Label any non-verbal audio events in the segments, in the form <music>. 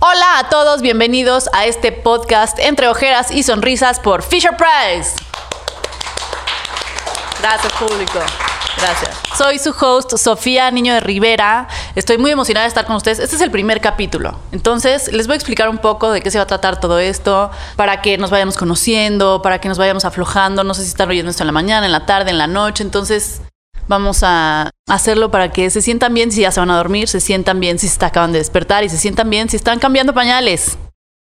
Hola a todos, bienvenidos a este podcast Entre Ojeras y Sonrisas por Fisher Price. Gracias, público. Gracias. Soy su host, Sofía Niño de Rivera. Estoy muy emocionada de estar con ustedes. Este es el primer capítulo. Entonces, les voy a explicar un poco de qué se va a tratar todo esto, para que nos vayamos conociendo, para que nos vayamos aflojando. No sé si están oyendo esto en la mañana, en la tarde, en la noche. Entonces, vamos a hacerlo para que se sientan bien si ya se van a dormir, se sientan bien si se acaban de despertar y se sientan bien si están cambiando pañales.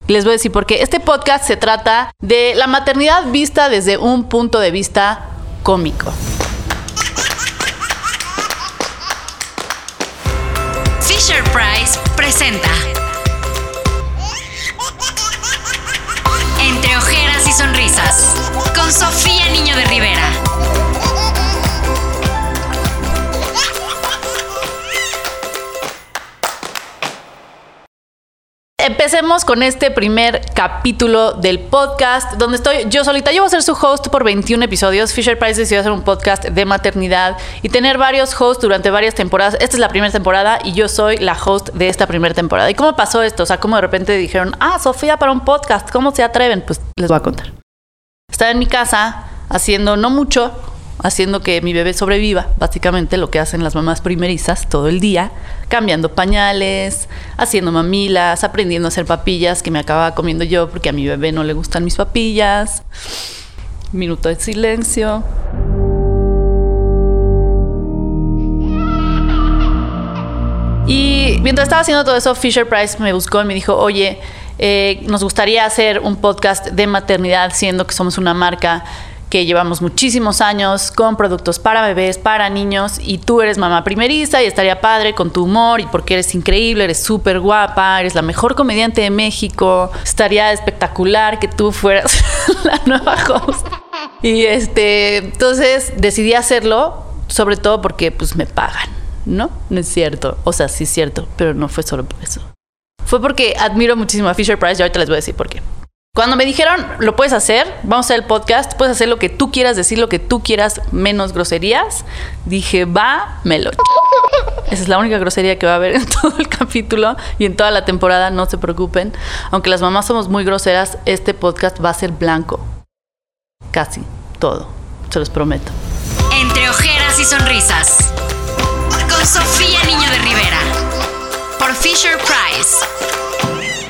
Les voy a decir porque este podcast se trata de la maternidad vista desde un punto de vista cómico. Fisher Price presenta Entre ojeras y sonrisas con Sofía Niño de Rivera. Empecemos con este primer capítulo del podcast, donde estoy yo solita. Yo voy a ser su host por 21 episodios. Fisher Price decidió hacer un podcast de maternidad y tener varios hosts durante varias temporadas. Esta es la primera temporada y yo soy la host de esta primera temporada. ¿Y cómo pasó esto? O sea, cómo de repente dijeron, ah, Sofía para un podcast, ¿cómo se atreven? Pues les voy a contar. Estaba en mi casa haciendo no mucho, haciendo que mi bebé sobreviva, básicamente lo que hacen las mamás primerizas todo el día, cambiando pañales, haciendo mamilas, aprendiendo a hacer papillas que me acababa comiendo yo porque a mi bebé no le gustan mis papillas. Minuto de silencio. Y mientras estaba haciendo todo eso, Fisher Price me buscó y me dijo, oye, eh, nos gustaría hacer un podcast de maternidad, siendo que somos una marca que llevamos muchísimos años con productos para bebés, para niños, y tú eres mamá primeriza y estaría padre con tu humor y porque eres increíble, eres súper guapa, eres la mejor comediante de México, estaría espectacular que tú fueras <laughs> la nueva host. Y este, entonces decidí hacerlo, sobre todo porque pues me pagan, ¿no? No es cierto, o sea, sí es cierto, pero no fue solo por eso. Fue porque admiro muchísimo a Fisher Price y ahorita les voy a decir por qué. Cuando me dijeron, lo puedes hacer, vamos a hacer el podcast, puedes hacer lo que tú quieras, decir lo que tú quieras, menos groserías, dije, va, melo. Esa es la única grosería que va a haber <laughs> en todo el capítulo y en toda la temporada, no se preocupen. Aunque las mamás somos muy groseras, este podcast va a ser blanco. Casi todo, se los prometo. Entre ojeras y sonrisas con Sofía Niño de Rivera por Fisher Price.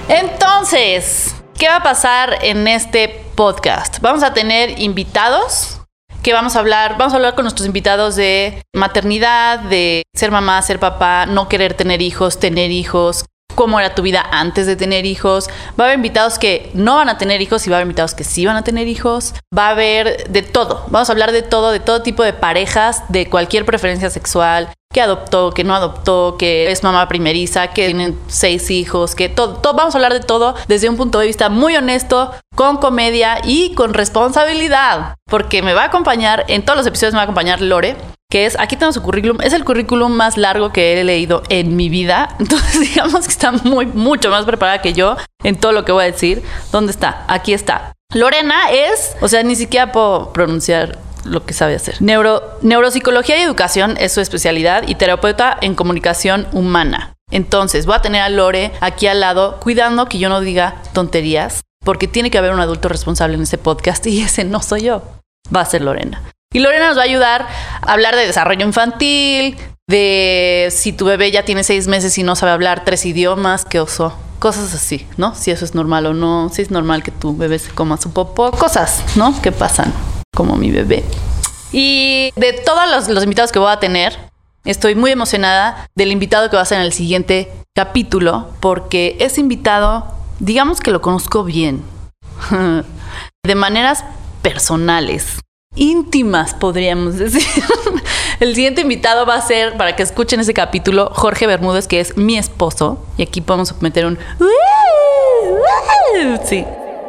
Entonces, ¿qué va a pasar en este podcast? Vamos a tener invitados que vamos a hablar, vamos a hablar con nuestros invitados de maternidad, de ser mamá, ser papá, no querer tener hijos, tener hijos, cómo era tu vida antes de tener hijos. Va a haber invitados que no van a tener hijos y va a haber invitados que sí van a tener hijos. Va a haber de todo. Vamos a hablar de todo, de todo tipo de parejas, de cualquier preferencia sexual, que adoptó, que no adoptó, que es mamá primeriza, que tienen seis hijos, que todo, todo, vamos a hablar de todo desde un punto de vista muy honesto, con comedia y con responsabilidad, porque me va a acompañar, en todos los episodios me va a acompañar Lore, que es, aquí tengo su currículum, es el currículum más largo que he leído en mi vida, <laughs> entonces digamos que está muy, mucho más preparada que yo en todo lo que voy a decir. ¿Dónde está? Aquí está. Lorena es, o sea, ni siquiera puedo pronunciar lo que sabe hacer. Neuro, neuropsicología y educación es su especialidad y terapeuta en comunicación humana. Entonces, voy a tener a Lore aquí al lado, cuidando que yo no diga tonterías, porque tiene que haber un adulto responsable en este podcast y ese no soy yo. Va a ser Lorena. Y Lorena nos va a ayudar a hablar de desarrollo infantil, de si tu bebé ya tiene seis meses y no sabe hablar tres idiomas, qué oso. Cosas así, ¿no? Si eso es normal o no, si es normal que tu bebé se coma su popó, cosas, ¿no? Que pasan, como mi bebé. Y de todos los, invitados que voy a tener, estoy muy emocionada del invitado que va a ser en el siguiente capítulo, porque ese invitado, digamos que lo conozco bien, <laughs> de maneras personales íntimas, podríamos decir. <laughs> El siguiente invitado va a ser, para que escuchen ese capítulo, Jorge Bermúdez, que es mi esposo. Y aquí podemos meter un... Sí.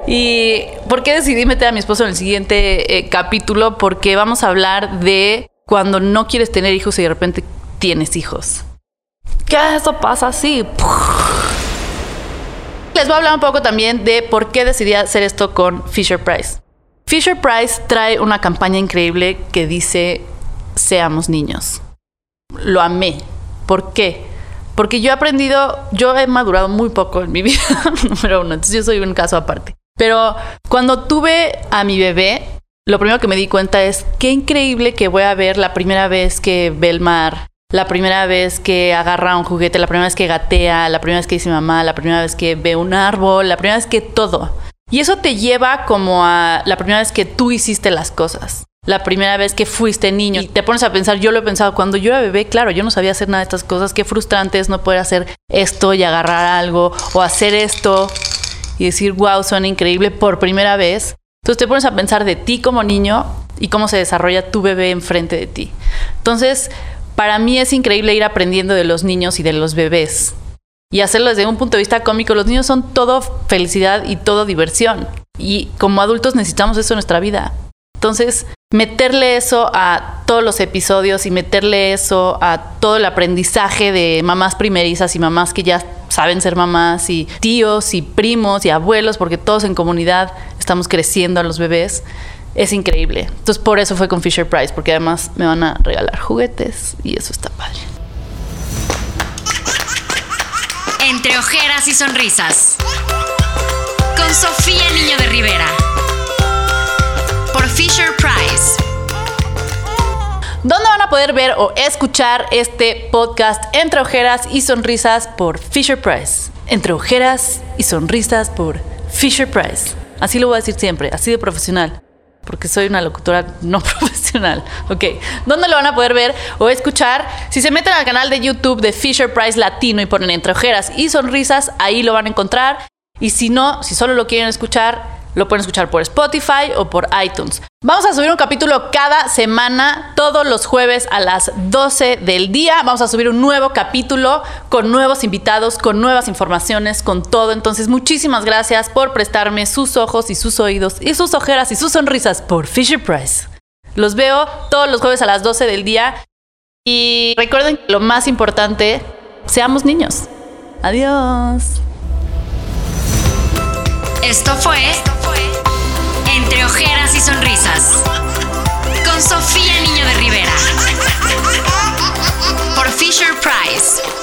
¿Y por qué decidí meter a mi esposo en el siguiente eh, capítulo? Porque vamos a hablar de cuando no quieres tener hijos y de repente tienes hijos. ¿Qué eso pasa así? Les voy a hablar un poco también de por qué decidí hacer esto con Fisher Price. Fisher Price trae una campaña increíble que dice seamos niños. Lo amé. ¿Por qué? Porque yo he aprendido, yo he madurado muy poco en mi <laughs> vida, número uno, entonces yo soy un caso aparte. Pero cuando tuve a mi bebé, lo primero que me di cuenta es qué increíble que voy a ver la primera vez que ve el mar, la primera vez que agarra un juguete, la primera vez que gatea, la primera vez que dice mamá, la primera vez que ve un árbol, la primera vez que todo. Y eso te lleva como a la primera vez que tú hiciste las cosas. La primera vez que fuiste niño y te pones a pensar, yo lo he pensado, cuando yo era bebé, claro, yo no sabía hacer nada de estas cosas, qué frustrante es no poder hacer esto y agarrar algo o hacer esto y decir, wow, suena increíble por primera vez. Entonces te pones a pensar de ti como niño y cómo se desarrolla tu bebé enfrente de ti. Entonces, para mí es increíble ir aprendiendo de los niños y de los bebés y hacerlo desde un punto de vista cómico. Los niños son todo felicidad y todo diversión. Y como adultos necesitamos eso en nuestra vida. Entonces, meterle eso a todos los episodios y meterle eso a todo el aprendizaje de mamás primerizas y mamás que ya saben ser mamás y tíos y primos y abuelos, porque todos en comunidad estamos creciendo a los bebés, es increíble. Entonces por eso fue con Fisher Price, porque además me van a regalar juguetes y eso está padre. Entre ojeras y sonrisas. Con Sofía Niño de Rivera. Por Fisher. ¿Dónde van a poder ver o escuchar este podcast Entre ojeras y sonrisas por Fisher Price? Entre ojeras y sonrisas por Fisher Price. Así lo voy a decir siempre, así de profesional porque soy una locutora no <laughs> profesional. Ok, ¿dónde lo van a poder ver o escuchar? Si se meten al canal de YouTube de Fisher Price Latino y ponen entre ojeras y sonrisas, ahí lo van a encontrar. Y si no, si solo lo quieren escuchar, lo pueden escuchar por Spotify o por iTunes. Vamos a subir un capítulo cada semana, todos los jueves a las 12 del día. Vamos a subir un nuevo capítulo con nuevos invitados, con nuevas informaciones, con todo. Entonces, muchísimas gracias por prestarme sus ojos y sus oídos y sus ojeras y sus sonrisas por Fisher Price. Los veo todos los jueves a las 12 del día. Y recuerden que lo más importante, seamos niños. Adiós. Esto fue Entre Ojeras y Sonrisas con Sofía Niño de Rivera por Fisher Price.